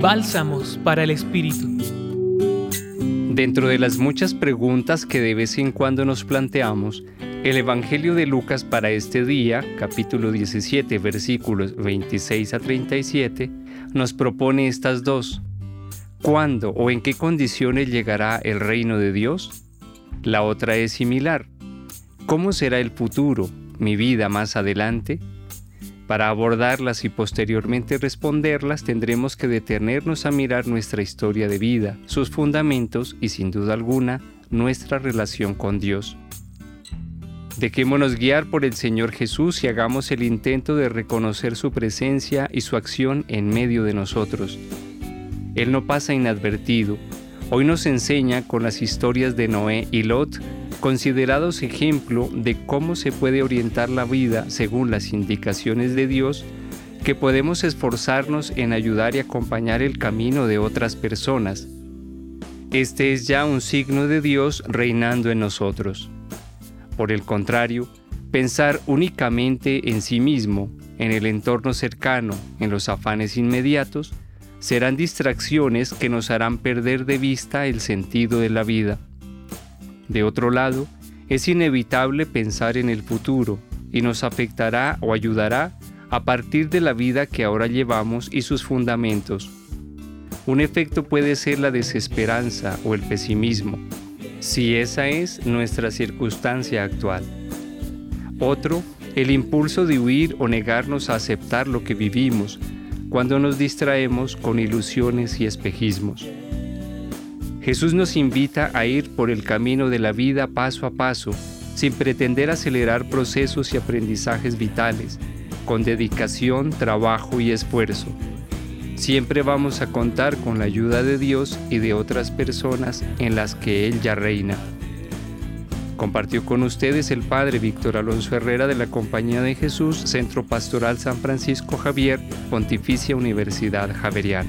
Bálsamos para el Espíritu. Dentro de las muchas preguntas que de vez en cuando nos planteamos, el Evangelio de Lucas para este día, capítulo 17, versículos 26 a 37, nos propone estas dos. ¿Cuándo o en qué condiciones llegará el reino de Dios? La otra es similar. ¿Cómo será el futuro, mi vida más adelante? Para abordarlas y posteriormente responderlas tendremos que detenernos a mirar nuestra historia de vida, sus fundamentos y sin duda alguna nuestra relación con Dios. Dejémonos guiar por el Señor Jesús y hagamos el intento de reconocer su presencia y su acción en medio de nosotros. Él no pasa inadvertido. Hoy nos enseña con las historias de Noé y Lot considerados ejemplo de cómo se puede orientar la vida según las indicaciones de Dios, que podemos esforzarnos en ayudar y acompañar el camino de otras personas. Este es ya un signo de Dios reinando en nosotros. Por el contrario, pensar únicamente en sí mismo, en el entorno cercano, en los afanes inmediatos, serán distracciones que nos harán perder de vista el sentido de la vida. De otro lado, es inevitable pensar en el futuro y nos afectará o ayudará a partir de la vida que ahora llevamos y sus fundamentos. Un efecto puede ser la desesperanza o el pesimismo, si esa es nuestra circunstancia actual. Otro, el impulso de huir o negarnos a aceptar lo que vivimos cuando nos distraemos con ilusiones y espejismos. Jesús nos invita a ir por el camino de la vida paso a paso, sin pretender acelerar procesos y aprendizajes vitales, con dedicación, trabajo y esfuerzo. Siempre vamos a contar con la ayuda de Dios y de otras personas en las que Él ya reina. Compartió con ustedes el Padre Víctor Alonso Herrera de la Compañía de Jesús, Centro Pastoral San Francisco Javier, Pontificia Universidad Javeriana.